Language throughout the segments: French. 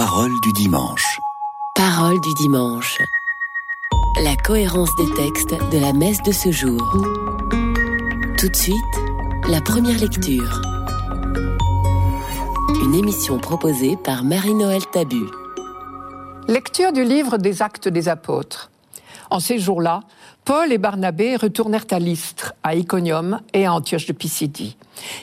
Parole du dimanche. Parole du dimanche. La cohérence des textes de la messe de ce jour. Tout de suite, la première lecture. Une émission proposée par Marie-Noël Tabu. Lecture du livre des Actes des Apôtres. En ces jours-là, Paul et Barnabé retournèrent à Lystre, à Iconium et à Antioche de Pisidie.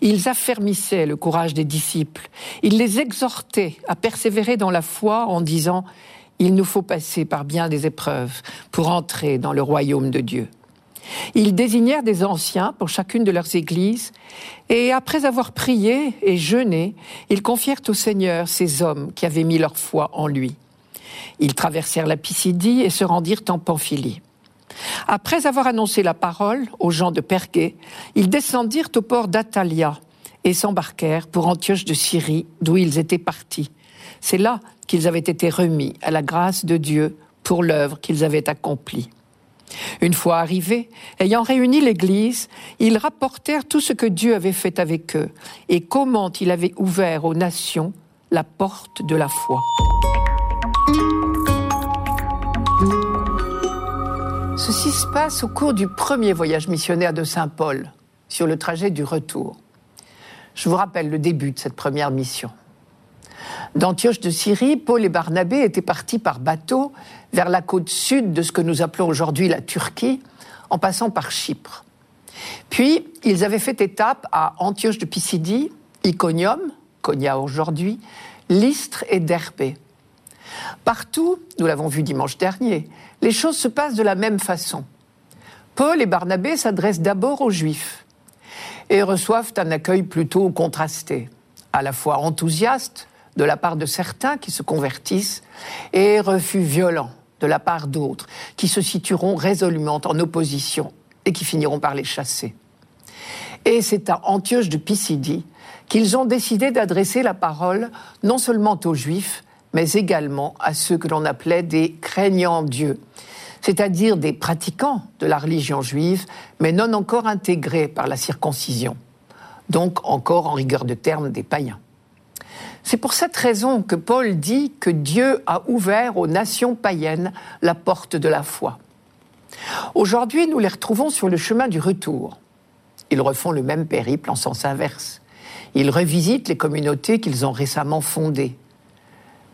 Ils affermissaient le courage des disciples. Ils les exhortaient à persévérer dans la foi en disant Il nous faut passer par bien des épreuves pour entrer dans le royaume de Dieu. Ils désignèrent des anciens pour chacune de leurs églises, et après avoir prié et jeûné, ils confièrent au Seigneur ces hommes qui avaient mis leur foi en lui. Ils traversèrent la Pisidie et se rendirent en Pamphylie. Après avoir annoncé la parole aux gens de Perguée, ils descendirent au port d'Atalia et s'embarquèrent pour Antioche de Syrie, d'où ils étaient partis. C'est là qu'ils avaient été remis à la grâce de Dieu pour l'œuvre qu'ils avaient accomplie. Une fois arrivés, ayant réuni l'Église, ils rapportèrent tout ce que Dieu avait fait avec eux et comment il avait ouvert aux nations la porte de la foi. Ceci se passe au cours du premier voyage missionnaire de Saint Paul, sur le trajet du retour. Je vous rappelle le début de cette première mission. D'Antioche de Syrie, Paul et Barnabé étaient partis par bateau vers la côte sud de ce que nous appelons aujourd'hui la Turquie, en passant par Chypre. Puis, ils avaient fait étape à Antioche de Pisidie, Iconium, Konya aujourd'hui, Lystre et Derbé. Partout, nous l'avons vu dimanche dernier, les choses se passent de la même façon. Paul et Barnabé s'adressent d'abord aux Juifs et reçoivent un accueil plutôt contrasté, à la fois enthousiaste de la part de certains qui se convertissent et refus violent de la part d'autres qui se situeront résolument en opposition et qui finiront par les chasser. Et c'est à Antioche de Pisidie qu'ils ont décidé d'adresser la parole non seulement aux Juifs, mais également à ceux que l'on appelait des craignants Dieu, c'est-à-dire des pratiquants de la religion juive, mais non encore intégrés par la circoncision, donc encore en rigueur de terme des païens. C'est pour cette raison que Paul dit que Dieu a ouvert aux nations païennes la porte de la foi. Aujourd'hui, nous les retrouvons sur le chemin du retour. Ils refont le même périple en sens inverse. Ils revisitent les communautés qu'ils ont récemment fondées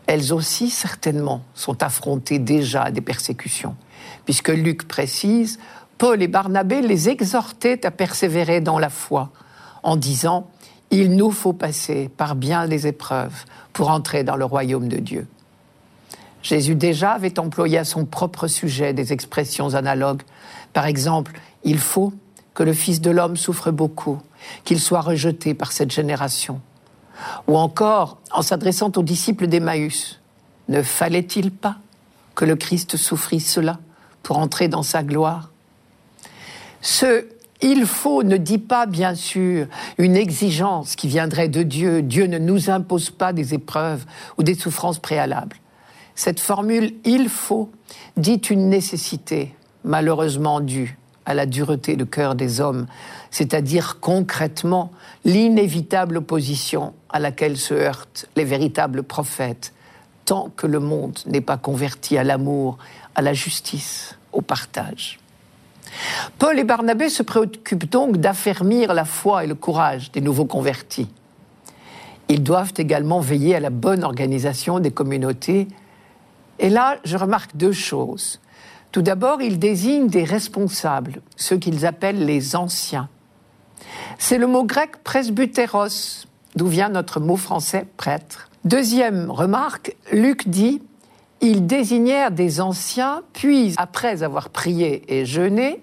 elles aussi certainement sont affrontées déjà à des persécutions, puisque Luc précise, Paul et Barnabé les exhortaient à persévérer dans la foi, en disant, Il nous faut passer par bien des épreuves pour entrer dans le royaume de Dieu. Jésus déjà avait employé à son propre sujet des expressions analogues. Par exemple, il faut que le Fils de l'homme souffre beaucoup, qu'il soit rejeté par cette génération. Ou encore, en s'adressant aux disciples d'Emmaüs, ne fallait-il pas que le Christ souffrisse cela pour entrer dans sa gloire? Ce il faut ne dit pas, bien sûr, une exigence qui viendrait de Dieu. Dieu ne nous impose pas des épreuves ou des souffrances préalables. Cette formule il faut dit une nécessité, malheureusement due à la dureté de cœur des hommes, c'est-à-dire concrètement l'inévitable opposition à laquelle se heurtent les véritables prophètes, tant que le monde n'est pas converti à l'amour, à la justice, au partage. Paul et Barnabé se préoccupent donc d'affermir la foi et le courage des nouveaux convertis. Ils doivent également veiller à la bonne organisation des communautés. Et là, je remarque deux choses. Tout d'abord, ils désignent des responsables, ceux qu'ils appellent les anciens. C'est le mot grec presbyteros, d'où vient notre mot français prêtre. Deuxième remarque, Luc dit ils désignèrent des anciens, puis, après avoir prié et jeûné,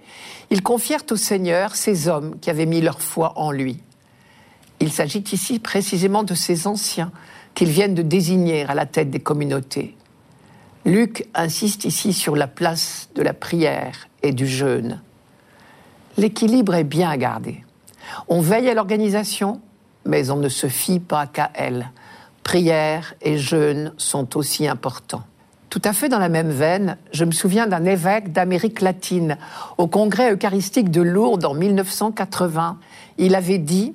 ils confièrent au Seigneur ces hommes qui avaient mis leur foi en lui. Il s'agit ici précisément de ces anciens qu'ils viennent de désigner à la tête des communautés. Luc insiste ici sur la place de la prière et du jeûne. L'équilibre est bien gardé. On veille à l'organisation, mais on ne se fie pas qu'à elle. Prière et jeûne sont aussi importants. Tout à fait dans la même veine, je me souviens d'un évêque d'Amérique latine au congrès eucharistique de Lourdes en 1980. Il avait dit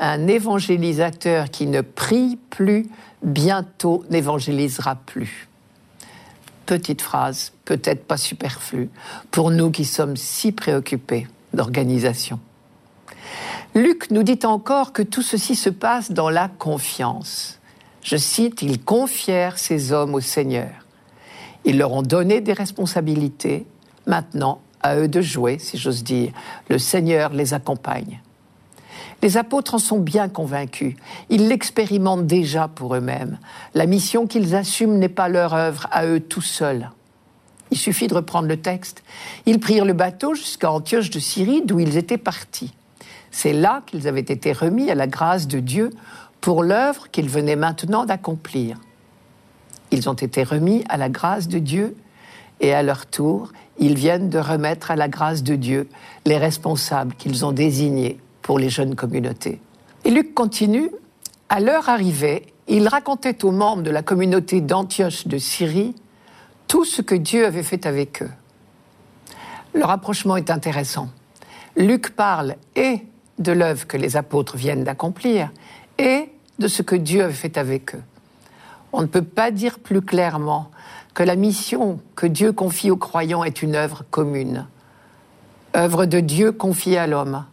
Un évangélisateur qui ne prie plus bientôt n'évangélisera plus. Petite phrase, peut-être pas superflue, pour nous qui sommes si préoccupés d'organisation. Luc nous dit encore que tout ceci se passe dans la confiance. Je cite, ils confièrent ces hommes au Seigneur. Ils leur ont donné des responsabilités. Maintenant, à eux de jouer, si j'ose dire. Le Seigneur les accompagne. Les apôtres en sont bien convaincus. Ils l'expérimentent déjà pour eux-mêmes. La mission qu'ils assument n'est pas leur œuvre à eux tout seuls. Il suffit de reprendre le texte. Ils prirent le bateau jusqu'à Antioche de Syrie, d'où ils étaient partis. C'est là qu'ils avaient été remis à la grâce de Dieu pour l'œuvre qu'ils venaient maintenant d'accomplir. Ils ont été remis à la grâce de Dieu et à leur tour, ils viennent de remettre à la grâce de Dieu les responsables qu'ils ont désignés pour les jeunes communautés. Et Luc continue, à leur arrivée, il racontait aux membres de la communauté d'Antioche de Syrie tout ce que Dieu avait fait avec eux. Le rapprochement est intéressant. Luc parle et de l'œuvre que les apôtres viennent d'accomplir et de ce que Dieu avait fait avec eux. On ne peut pas dire plus clairement que la mission que Dieu confie aux croyants est une œuvre commune. œuvre de Dieu confiée à l'homme,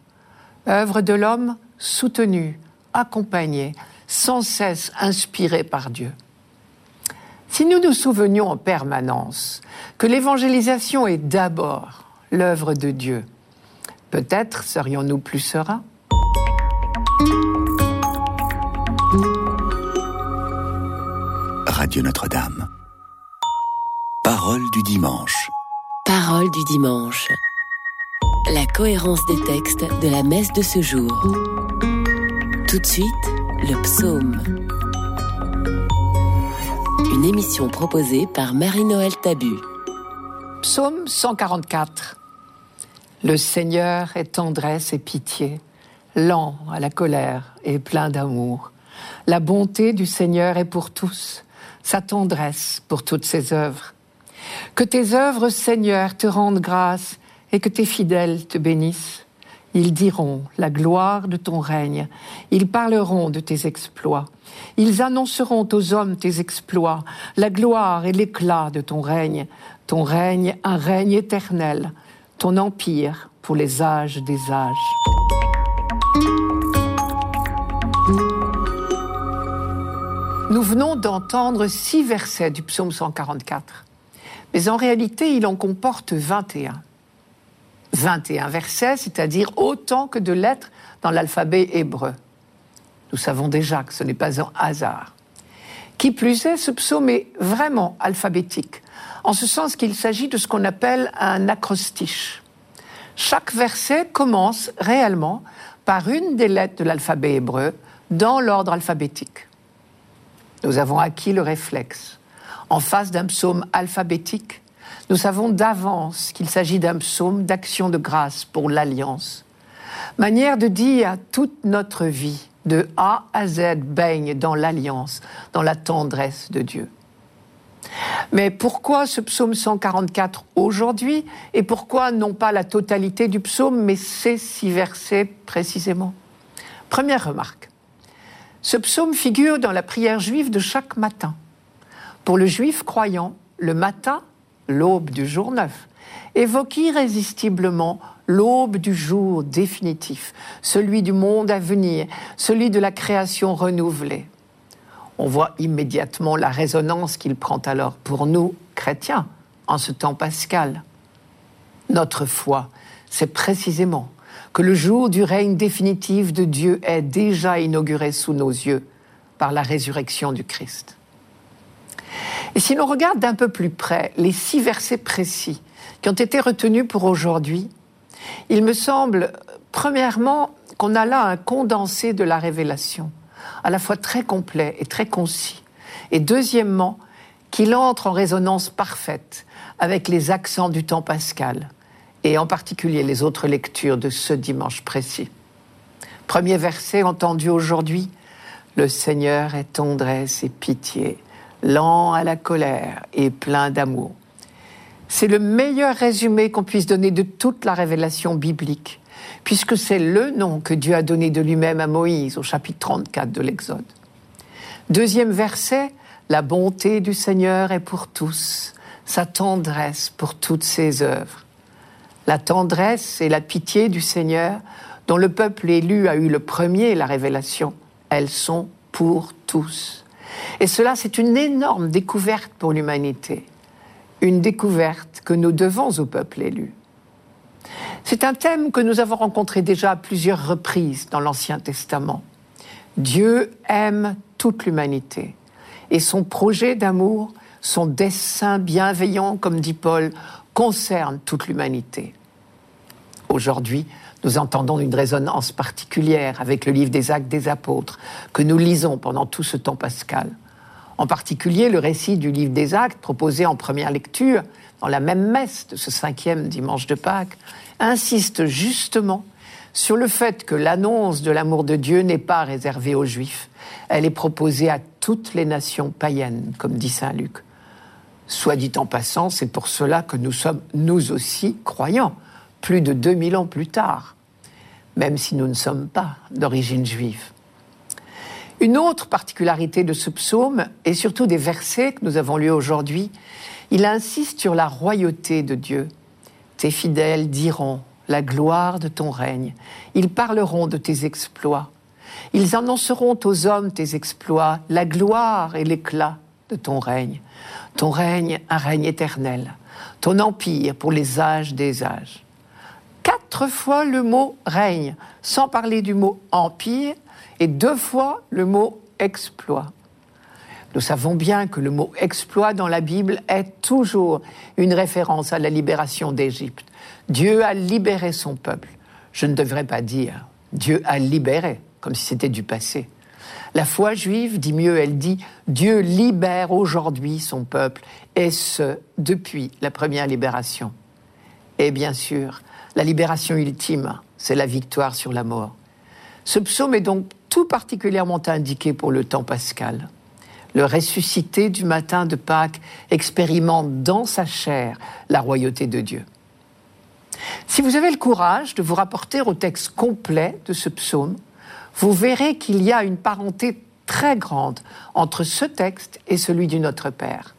œuvre de l'homme soutenue, accompagnée, sans cesse inspirée par Dieu. Si nous nous souvenions en permanence que l'évangélisation est d'abord l'œuvre de Dieu, peut-être serions-nous plus sereins. Radio Notre-Dame. Parole du dimanche. Parole du dimanche. La cohérence des textes de la messe de ce jour. Tout de suite, le psaume. Une émission proposée par Marie-Noël Tabu. Psaume 144. Le Seigneur est tendresse et pitié, lent à la colère et plein d'amour. La bonté du Seigneur est pour tous, sa tendresse pour toutes ses œuvres. Que tes œuvres, Seigneur, te rendent grâce et que tes fidèles te bénissent. Ils diront la gloire de ton règne, ils parleront de tes exploits, ils annonceront aux hommes tes exploits, la gloire et l'éclat de ton règne, ton règne, un règne éternel, ton empire pour les âges des âges. Nous venons d'entendre six versets du psaume 144. Mais en réalité, il en comporte 21. 21 versets, c'est-à-dire autant que de lettres dans l'alphabet hébreu. Nous savons déjà que ce n'est pas un hasard. Qui plus est, ce psaume est vraiment alphabétique, en ce sens qu'il s'agit de ce qu'on appelle un acrostiche. Chaque verset commence réellement par une des lettres de l'alphabet hébreu dans l'ordre alphabétique. Nous avons acquis le réflexe en face d'un psaume alphabétique, nous savons d'avance qu'il s'agit d'un psaume d'action de grâce pour l'alliance. Manière de dire toute notre vie, de A à Z, baigne dans l'alliance, dans la tendresse de Dieu. Mais pourquoi ce psaume 144 aujourd'hui et pourquoi non pas la totalité du psaume, mais ces six versets précisément? Première remarque. Ce psaume figure dans la prière juive de chaque matin. Pour le juif croyant, le matin, l'aube du jour neuf, évoque irrésistiblement l'aube du jour définitif, celui du monde à venir, celui de la création renouvelée. On voit immédiatement la résonance qu'il prend alors pour nous, chrétiens, en ce temps pascal. Notre foi, c'est précisément que le jour du règne définitif de Dieu est déjà inauguré sous nos yeux par la résurrection du Christ. Et si l'on regarde d'un peu plus près les six versets précis qui ont été retenus pour aujourd'hui, il me semble, premièrement, qu'on a là un condensé de la révélation, à la fois très complet et très concis. Et deuxièmement, qu'il entre en résonance parfaite avec les accents du temps pascal, et en particulier les autres lectures de ce dimanche précis. Premier verset entendu aujourd'hui, Le Seigneur est tendresse et pitié lent à la colère et plein d'amour. C'est le meilleur résumé qu'on puisse donner de toute la révélation biblique, puisque c'est le nom que Dieu a donné de lui-même à Moïse au chapitre 34 de l'Exode. Deuxième verset, la bonté du Seigneur est pour tous, sa tendresse pour toutes ses œuvres. La tendresse et la pitié du Seigneur, dont le peuple élu a eu le premier la révélation, elles sont pour tous. Et cela, c'est une énorme découverte pour l'humanité, une découverte que nous devons au peuple élu. C'est un thème que nous avons rencontré déjà à plusieurs reprises dans l'Ancien Testament. Dieu aime toute l'humanité et son projet d'amour, son dessein bienveillant, comme dit Paul, concerne toute l'humanité. Aujourd'hui, nous entendons une résonance particulière avec le livre des actes des apôtres que nous lisons pendant tout ce temps pascal. En particulier, le récit du livre des actes proposé en première lecture dans la même messe de ce cinquième dimanche de Pâques insiste justement sur le fait que l'annonce de l'amour de Dieu n'est pas réservée aux Juifs. Elle est proposée à toutes les nations païennes, comme dit Saint Luc. Soit dit en passant, c'est pour cela que nous sommes, nous aussi, croyants, plus de 2000 ans plus tard, même si nous ne sommes pas d'origine juive. Une autre particularité de ce psaume, et surtout des versets que nous avons lus aujourd'hui, il insiste sur la royauté de Dieu. Tes fidèles diront la gloire de ton règne. Ils parleront de tes exploits. Ils annonceront aux hommes tes exploits, la gloire et l'éclat de ton règne. Ton règne, un règne éternel. Ton empire pour les âges des âges. Fois le mot règne, sans parler du mot empire, et deux fois le mot exploit. Nous savons bien que le mot exploit dans la Bible est toujours une référence à la libération d'Égypte. Dieu a libéré son peuple. Je ne devrais pas dire Dieu a libéré, comme si c'était du passé. La foi juive dit mieux, elle dit Dieu libère aujourd'hui son peuple, et ce, depuis la première libération. Et bien sûr, la libération ultime, c'est la victoire sur la mort. Ce psaume est donc tout particulièrement indiqué pour le temps pascal. Le ressuscité du matin de Pâques expérimente dans sa chair la royauté de Dieu. Si vous avez le courage de vous rapporter au texte complet de ce psaume, vous verrez qu'il y a une parenté très grande entre ce texte et celui du Notre Père.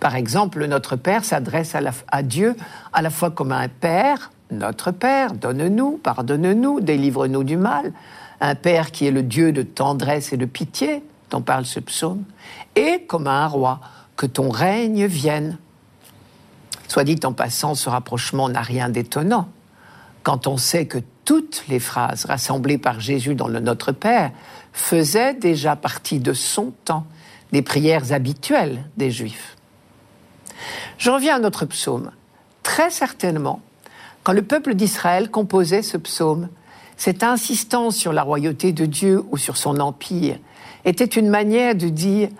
Par exemple, le Notre Père s'adresse à, à, Dieu à la fois comme un Père, notre Père, donne-nous, pardonne-nous, délivre-nous du mal, un Père qui est le Dieu de tendresse et de pitié, dont parle ce psaume, et comme un roi, que ton règne vienne. Soit dit en passant, ce rapprochement n'a rien d'étonnant quand on sait que toutes les phrases rassemblées par Jésus dans le Notre Père faisaient déjà partie de son temps, des prières habituelles des Juifs. Je reviens à notre psaume. Très certainement, quand le peuple d'Israël composait ce psaume, cette insistance sur la royauté de Dieu ou sur son empire était une manière de dire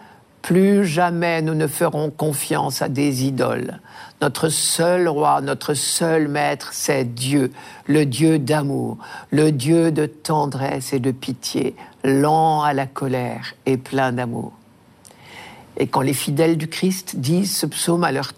plus jamais nous ne ferons confiance à des idoles. Notre seul roi, notre seul maître, c'est Dieu, le Dieu d'amour, le Dieu de tendresse et de pitié, lent à la colère et plein d'amour. Et quand les fidèles du Christ disent ce psaume à leur